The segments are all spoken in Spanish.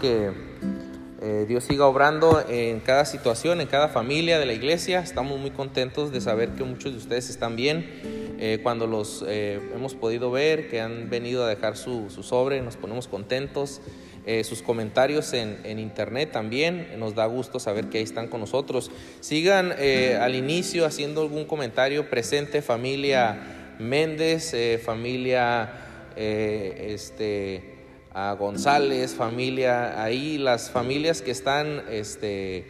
que eh, Dios siga obrando en cada situación, en cada familia de la iglesia. Estamos muy contentos de saber que muchos de ustedes están bien. Eh, cuando los eh, hemos podido ver, que han venido a dejar su, sobre, nos ponemos contentos. sus comentarios en, en, internet también, nos da gusto saber que ahí están con nosotros. Sigan al inicio haciendo algún comentario presente, familia Méndez, familia este, a González, familia, ahí las familias que están este,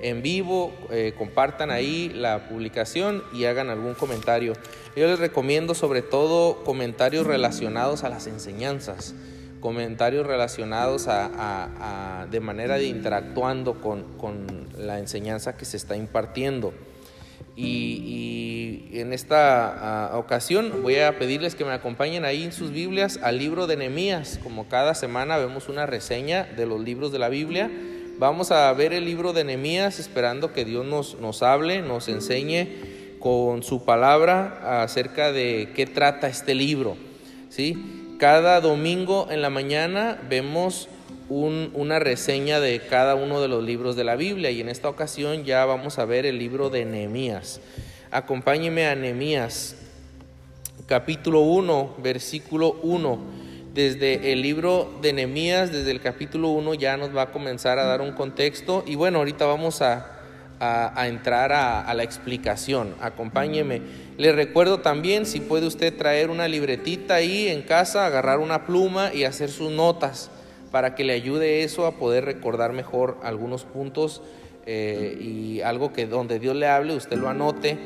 en vivo, eh, compartan ahí la publicación y hagan algún comentario. Yo les recomiendo sobre todo comentarios relacionados a las enseñanzas, comentarios relacionados a, de manera de interactuando con, con la enseñanza que se está impartiendo. Y, en esta ah, ocasión voy a pedirles que me acompañen ahí en sus Biblias al libro de Nehemías. Como cada semana vemos una reseña de los libros de la Biblia. Vamos a ver el libro de Nehemías esperando que Dios nos, nos hable, nos enseñe con su palabra acerca de qué trata este libro. ¿sí? Cada domingo en la mañana vemos una reseña de cada uno de los libros de la Biblia y en esta ocasión ya vamos a ver el libro de Nehemías. Acompáñeme a Nehemías, capítulo 1, versículo 1. Desde el libro de Nehemías, desde el capítulo 1 ya nos va a comenzar a dar un contexto y bueno, ahorita vamos a, entrar a, a, la explicación. Acompáñeme. Le recuerdo también si puede usted traer una libretita ahí en casa, agarrar una pluma y hacer sus notas para que le ayude eso a poder recordar mejor algunos puntos eh, y algo que donde Dios le hable, usted lo anote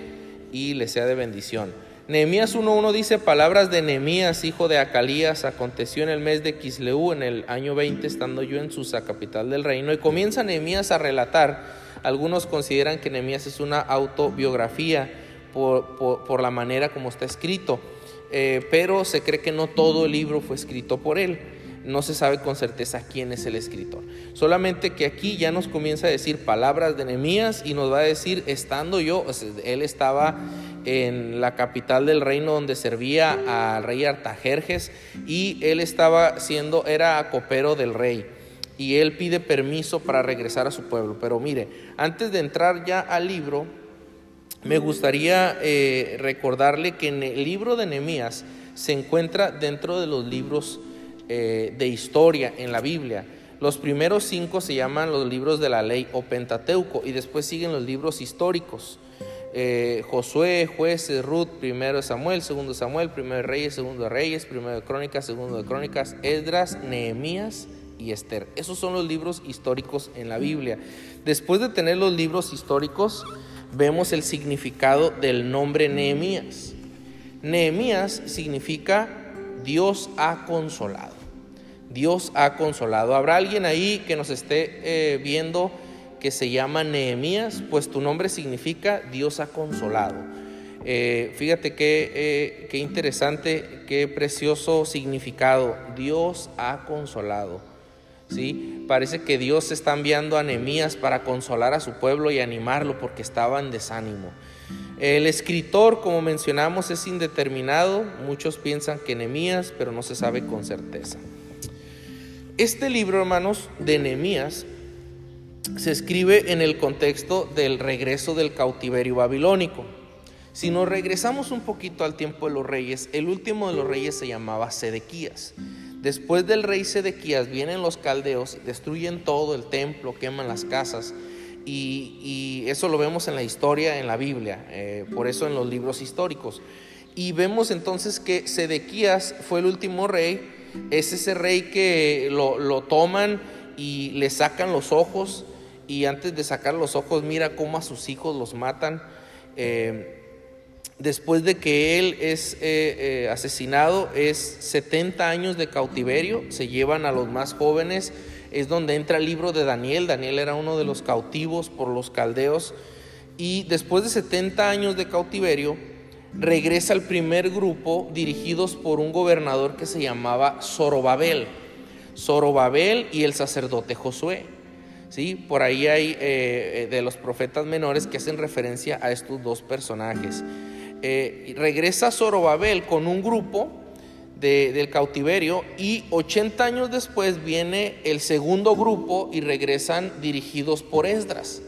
y le sea de bendición. Nehemías 1.1 dice, palabras de Nehemías, hijo de Acalías, aconteció en el mes de Kisleú, en el año 20, estando yo en Susa, capital del reino. Y comienza Nehemías a relatar, algunos consideran que Nehemías es una autobiografía por, la manera como está escrito, eh, pero se cree que no todo el libro fue escrito por él no se sabe con certeza quién es el escritor. Solamente que aquí ya nos comienza a decir palabras de Nehemías y nos va a decir, estando yo, él estaba en la capital del reino donde servía al rey Artajerjes y él estaba siendo, era copero del rey y él pide permiso para regresar a su pueblo. Pero mire, antes de entrar ya al libro, me gustaría eh, recordarle que en el libro de Nehemías se encuentra dentro de los libros eh, de historia en la Biblia. Los primeros cinco se llaman los libros de la ley o Pentateuco y después siguen los libros históricos. Eh, Josué, jueces, Ruth, primero Samuel, segundo Samuel, primero Reyes, segundo Reyes, primero de Crónicas, segundo de Crónicas, Esdras, Nehemías y Esther. Esos son los libros históricos en la Biblia. Después de tener los libros históricos, vemos el significado del nombre Nehemías. Nehemías significa Dios ha consolado. Dios ha consolado. ¿Habrá alguien ahí que nos esté eh, viendo que se llama Nehemías? Pues tu nombre significa Dios ha consolado. Eh, fíjate qué, eh, qué interesante, qué precioso significado. Dios ha consolado. ¿sí? Parece que Dios está enviando a Nehemías para consolar a su pueblo y animarlo porque estaba en desánimo. El escritor, como mencionamos, es indeterminado. Muchos piensan que Nehemías, pero no se sabe con certeza. Este libro, hermanos, de Nehemías, se escribe en el contexto del regreso del cautiverio babilónico. Si nos regresamos un poquito al tiempo de los reyes, el último de los reyes se llamaba Sedequías. Después del rey Sedequías vienen los caldeos, destruyen todo el templo, queman las casas. Y, eso lo vemos en la historia, en la Biblia, eh, por eso en los libros históricos. Y vemos entonces que Sedequías fue el último rey es ese rey que lo, toman y le sacan los ojos y antes de sacar los ojos mira cómo a sus hijos los matan. Eh, después de que él es eh, eh, asesinado, es 70 años de cautiverio, se llevan a los más jóvenes, es donde entra el libro de Daniel, Daniel era uno de los cautivos por los caldeos, y después de 70 años de cautiverio, regresa al primer grupo dirigidos por un gobernador que se llamaba Zorobabel. Zorobabel y el sacerdote Josué. ¿sí? Por ahí hay eh, de los profetas menores que hacen referencia a estos dos personajes. Eh, regresa Zorobabel con un grupo del cautiverio y 80 años después viene el segundo grupo y regresan dirigidos por Esdras.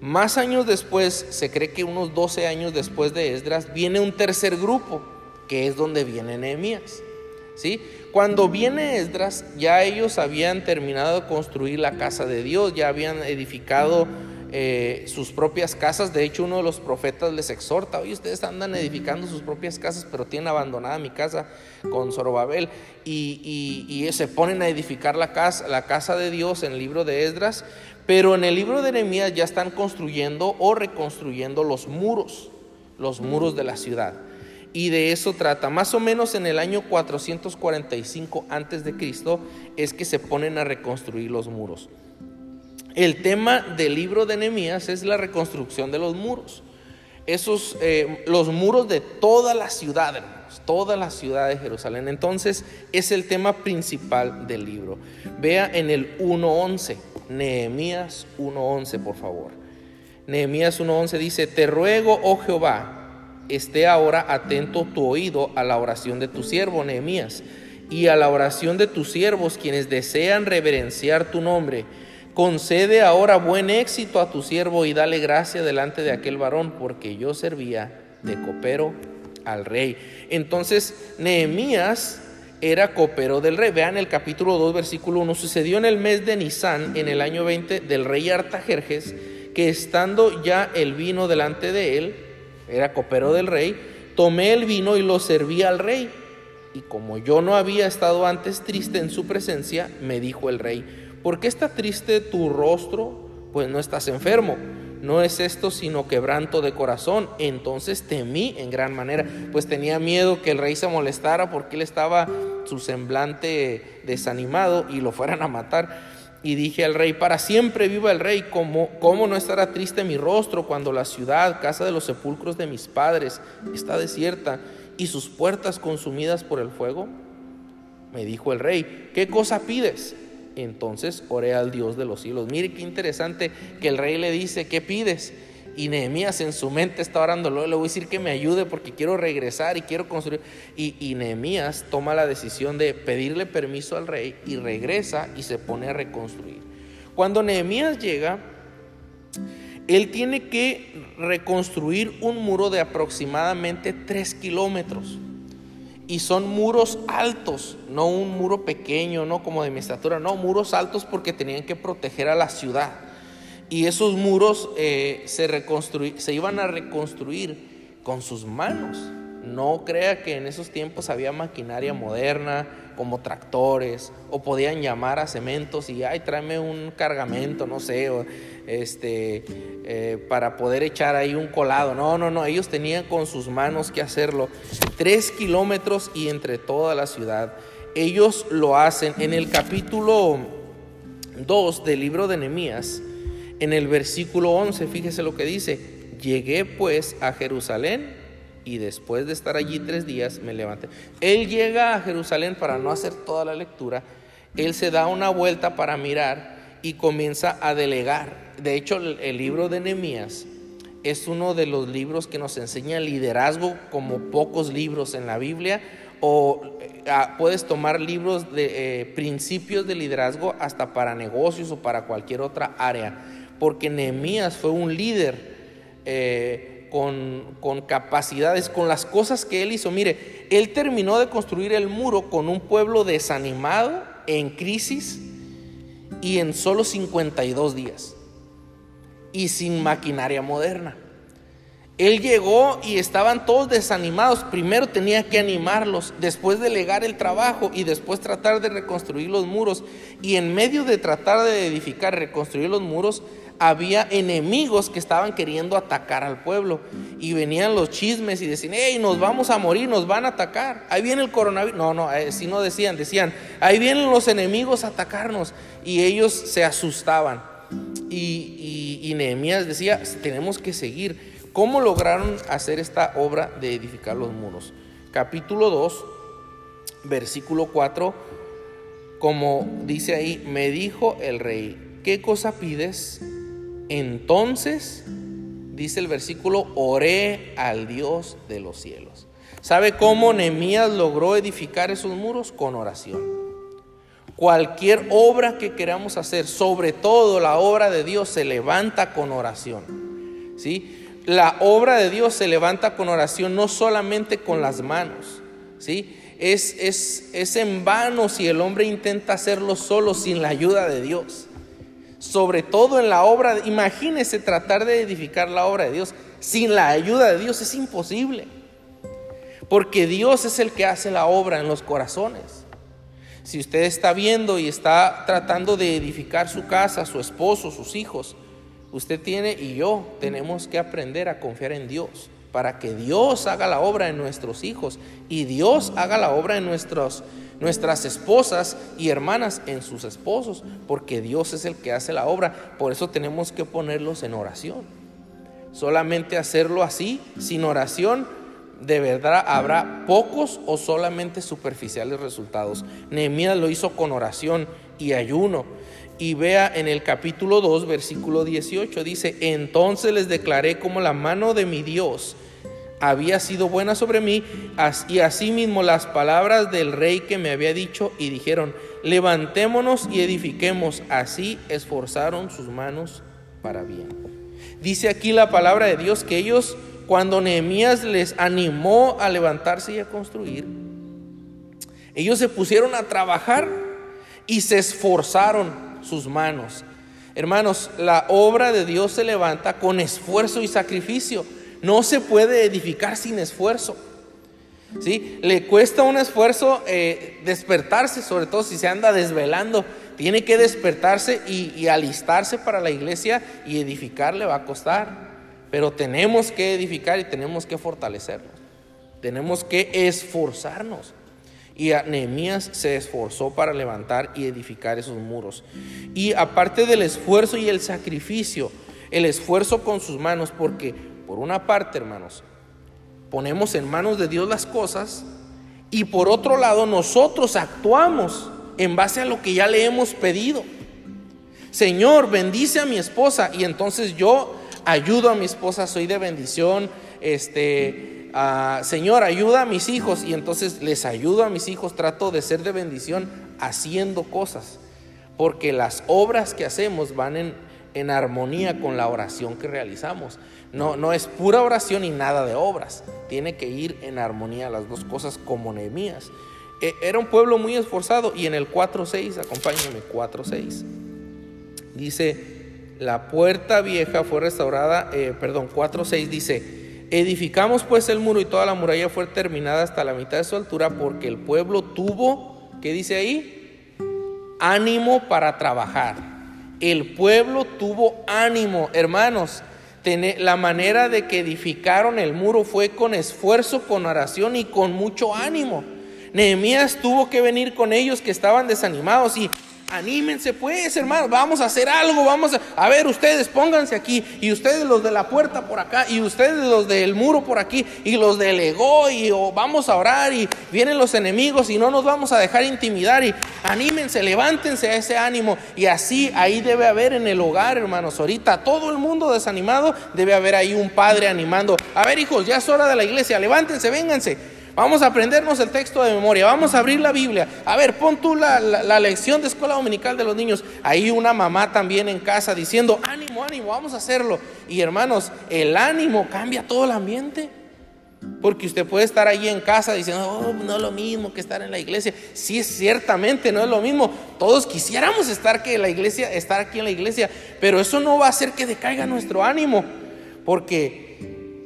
Más años después, se cree que unos 12 años después de Esdras, viene un tercer grupo, que es donde viene Nehemías. ¿sí? Cuando viene Esdras, ya ellos habían terminado de construir la casa de Dios, ya habían edificado eh, sus propias casas. De hecho, uno de los profetas les exhorta, oye, ustedes andan edificando sus propias casas, pero tienen abandonada mi casa con Zorobabel. Y, se ponen a edificar la casa, la casa de Dios en el libro de Esdras. Pero en el libro de Nehemías ya están construyendo o reconstruyendo los muros, los muros de la ciudad. Y de eso trata. Más o menos en el año 445 antes de Cristo es que se ponen a reconstruir los muros. El tema del libro de Nehemías es la reconstrucción de los muros. Esos, eh, los muros de toda la ciudad, hermanos, toda la ciudad de Jerusalén. Entonces, es el tema principal del libro. Vea en el 1.11, Nehemías 1.11, por favor. Nehemías 1.11 dice, te ruego, oh Jehová, esté ahora atento tu oído a la oración de tu siervo, Nehemías, y a la oración de tus siervos, quienes desean reverenciar tu nombre Concede ahora buen éxito a tu siervo y dale gracia delante de aquel varón, porque yo servía de copero al rey. Entonces, Nehemías era copero del rey. Vean el capítulo 2, versículo 1. Sucedió en el mes de Nisan, en el año 20, del rey Artajerjes, que estando ya el vino delante de él, era copero del rey, tomé el vino y lo serví al rey. Y como yo no había estado antes triste en su presencia, me dijo el rey, ¿Por qué está triste tu rostro? Pues no estás enfermo. No es esto sino quebranto de corazón. Entonces temí en gran manera, pues tenía miedo que el rey se molestara porque él estaba su semblante desanimado y lo fueran a matar. Y dije al rey, para siempre viva el rey, ¿cómo, ¿cómo no estará triste mi rostro cuando la ciudad, casa de los sepulcros de mis padres, está desierta y sus puertas consumidas por el fuego? Me dijo el rey, ¿qué cosa pides? Entonces oré al Dios de los cielos. Mire qué interesante que el rey le dice, ¿qué pides? Y Nehemías en su mente está orando, le voy a decir que me ayude porque quiero regresar y quiero construir. Y, y Nehemías toma la decisión de pedirle permiso al rey y regresa y se pone a reconstruir. Cuando Nehemías llega, él tiene que reconstruir un muro de aproximadamente tres kilómetros y son muros altos, no un muro pequeño, no como de mi estatura, no, muros altos porque tenían que proteger a la ciudad. Y esos muros eh, se, se iban a reconstruir con sus manos. No crea que en esos tiempos había maquinaria moderna como tractores o podían llamar a cementos y ay tráeme un cargamento, no sé, este, eh, para poder echar ahí un colado. No, no, no, ellos tenían con sus manos que hacerlo. Tres kilómetros y entre toda la ciudad. Ellos lo hacen en el capítulo 2 del libro de Nehemías, en el versículo 11, fíjese lo que dice. Llegué pues a Jerusalén y después de estar allí tres días me levanté. Él llega a Jerusalén para no hacer toda la lectura. Él se da una vuelta para mirar y comienza a delegar de hecho, el, libro de Nehemías es uno de los libros que nos enseña liderazgo como pocos libros en la Biblia o eh, puedes tomar libros de eh, principios de liderazgo hasta para negocios o para cualquier otra área, porque Nehemías fue un líder eh, con, con, capacidades, con las cosas que él hizo. Mire, él terminó de construir el muro con un pueblo desanimado, en crisis y en solo 52 días y sin maquinaria moderna. Él llegó y estaban todos desanimados. Primero tenía que animarlos, después delegar el trabajo y después tratar de reconstruir los muros. Y en medio de tratar de edificar, reconstruir los muros, había enemigos que estaban queriendo atacar al pueblo. Y venían los chismes y decían, hey, nos vamos a morir, nos van a atacar. Ahí viene el coronavirus. No, no, si no decían, decían, ahí vienen los enemigos a atacarnos. Y ellos se asustaban. Y, y, Nehemías decía, tenemos que seguir. ¿Cómo lograron hacer esta obra de edificar los muros? Capítulo 2, versículo 4, como dice ahí, me dijo el rey, ¿qué cosa pides? Entonces, dice el versículo, oré al Dios de los cielos. ¿Sabe cómo Nehemías logró edificar esos muros? Con oración. Cualquier obra que queramos hacer, sobre todo la obra de Dios, se levanta con oración. ¿Sí? La obra de Dios se levanta con oración, no solamente con las manos. ¿Sí? Es, es, es en vano si el hombre intenta hacerlo solo sin la ayuda de Dios. Sobre todo en la obra, imagínese tratar de edificar la obra de Dios sin la ayuda de Dios, es imposible. Porque Dios es el que hace la obra en los corazones. Si usted está viendo y está tratando de edificar su casa, su esposo, sus hijos, usted tiene y yo tenemos que aprender a confiar en Dios para que Dios haga la obra en nuestros hijos y Dios haga la obra en nuestros, nuestras esposas y hermanas, en sus esposos, porque Dios es el que hace la obra. Por eso tenemos que ponerlos en oración. Solamente hacerlo así, sin oración, de verdad habrá pocos o solamente superficiales resultados. Nehemías lo hizo con oración y ayuno. Y vea en el capítulo 2, versículo 18, dice, entonces les declaré como la mano de mi Dios había sido buena sobre mí, y asimismo las palabras del rey que me había dicho, y dijeron, levantémonos y edifiquemos. Así esforzaron sus manos para bien. Dice aquí la palabra de Dios que ellos cuando Nehemías les animó a levantarse y a construir, ellos se pusieron a trabajar y se esforzaron sus manos. Hermanos, la obra de Dios se levanta con esfuerzo y sacrificio. No se puede edificar sin esfuerzo. ¿Sí? Le cuesta un esfuerzo eh, despertarse, sobre todo si se anda desvelando. Tiene que despertarse y, alistarse para la iglesia y edificar le va a costar. Pero tenemos que edificar y tenemos que fortalecernos. Tenemos que esforzarnos. Y Nehemías se esforzó para levantar y edificar esos muros. Y aparte del esfuerzo y el sacrificio, el esfuerzo con sus manos, porque por una parte, hermanos, ponemos en manos de Dios las cosas y por otro lado nosotros actuamos en base a lo que ya le hemos pedido. Señor, bendice a mi esposa y entonces yo ayudo a mi esposa, soy de bendición, este, Señor, ayuda a mis hijos y entonces les ayudo a mis hijos, trato de ser de bendición haciendo cosas, porque las obras que hacemos van en, en armonía con la oración que realizamos. No, no es pura oración y nada de obras, tiene que ir en armonía las dos cosas como Nehemías. E, era un pueblo muy esforzado y en el 4.6, acompáñenme, 4.6, dice, la puerta vieja fue restaurada, eh, perdón, 4.6 dice, edificamos pues el muro y toda la muralla fue terminada hasta la mitad de su altura porque el pueblo tuvo, ¿qué dice ahí? Ánimo para trabajar. El pueblo tuvo ánimo, hermanos. La manera de que edificaron el muro fue con esfuerzo, con oración y con mucho ánimo. Nehemías tuvo que venir con ellos que estaban desanimados y Anímense pues, hermanos, vamos a hacer algo, vamos a... A ver, ustedes pónganse aquí, y ustedes los de la puerta por acá, y ustedes los del muro por aquí, y los del ego, y vamos a orar, y vienen los enemigos, y no nos vamos a dejar intimidar, y anímense, levántense a ese ánimo, y así ahí debe haber en el hogar, hermanos, ahorita todo el mundo desanimado, debe haber ahí un padre animando, a ver hijos, ya es hora de la iglesia, levántense, vénganse. Vamos a aprendernos el texto de memoria, vamos a abrir la Biblia. A ver, pon tú la, lección de escuela dominical de los niños. Ahí una mamá también en casa diciendo, ánimo, ánimo, vamos a hacerlo. Y hermanos, el ánimo cambia todo el ambiente. Porque usted puede estar ahí en casa diciendo, oh, no es lo mismo que estar en la iglesia. Sí, ciertamente no es lo mismo. Todos quisiéramos estar, que la iglesia, estar aquí en la iglesia, pero eso no va a hacer que decaiga nuestro ánimo. Porque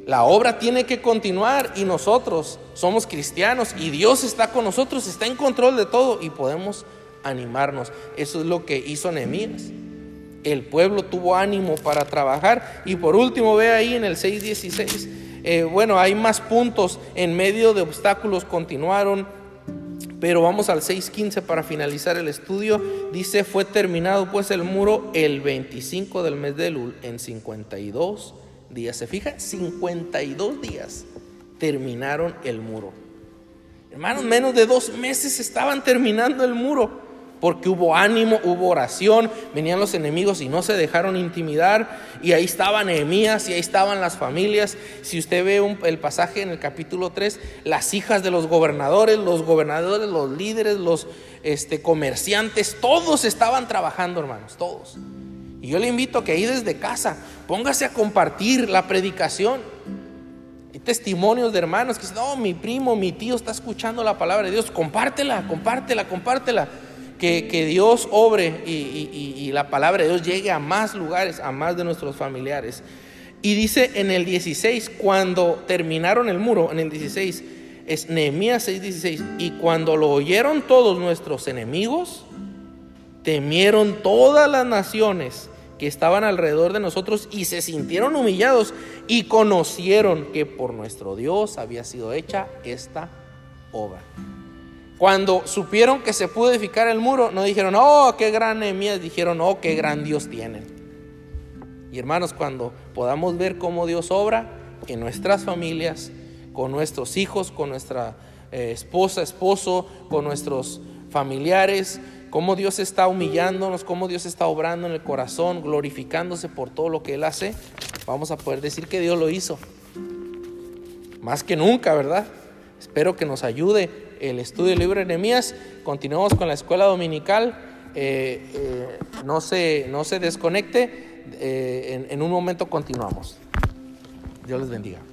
la obra tiene que continuar y nosotros somos cristianos y Dios está con nosotros, está en control de todo y podemos animarnos. Eso es lo que hizo Nehemías. El pueblo tuvo ánimo para trabajar y por último ve ahí en el 6.16, eh, bueno, hay más puntos en medio de obstáculos continuaron, pero vamos al 6.15 para finalizar el estudio. Dice, fue terminado pues el muro el 25 del mes de Lul en 52 días. ¿Se fija? 52 días terminaron el muro. Hermanos, menos de dos meses estaban terminando el muro. porque hubo ánimo, hubo oración, venían los enemigos y no se dejaron intimidar, y ahí estaban Nehemías y ahí estaban las familias. Si usted ve el pasaje en el capítulo 3, las hijas de los gobernadores, los gobernadores, los líderes, los este, comerciantes, todos estaban trabajando, hermanos, todos. Y yo le invito a que ahí desde casa póngase a compartir la predicación. Hay testimonios de hermanos que dicen, no, mi primo, mi tío está escuchando la palabra de Dios, compártela, compártela, compártela que, Dios obre y, la palabra de Dios llegue a más lugares, a más de nuestros familiares. Y dice en el 16, cuando terminaron el muro, en el 16, es Nehemías 6:16, y cuando lo oyeron todos nuestros enemigos, temieron todas las naciones que estaban alrededor de nosotros y se sintieron humillados y conocieron que por nuestro Dios había sido hecha esta obra. Cuando supieron que se pudo edificar el muro, no dijeron, oh, qué gran Nehemías, dijeron, oh, qué gran Dios tienen. Y hermanos, cuando podamos ver cómo Dios obra en nuestras familias, con nuestros hijos, con nuestra eh, esposa, esposo, con nuestros familiares, cómo Dios está humillándonos, cómo Dios está obrando en el corazón, glorificándose por todo lo que Él hace, vamos a poder decir que Dios lo hizo. Más que nunca, ¿verdad? Espero que nos ayude el estudio del libro de Nehemías. Continuamos con la escuela dominical. Eh, eh, no, se, no se desconecte. Eh, en un momento continuamos. Dios les bendiga.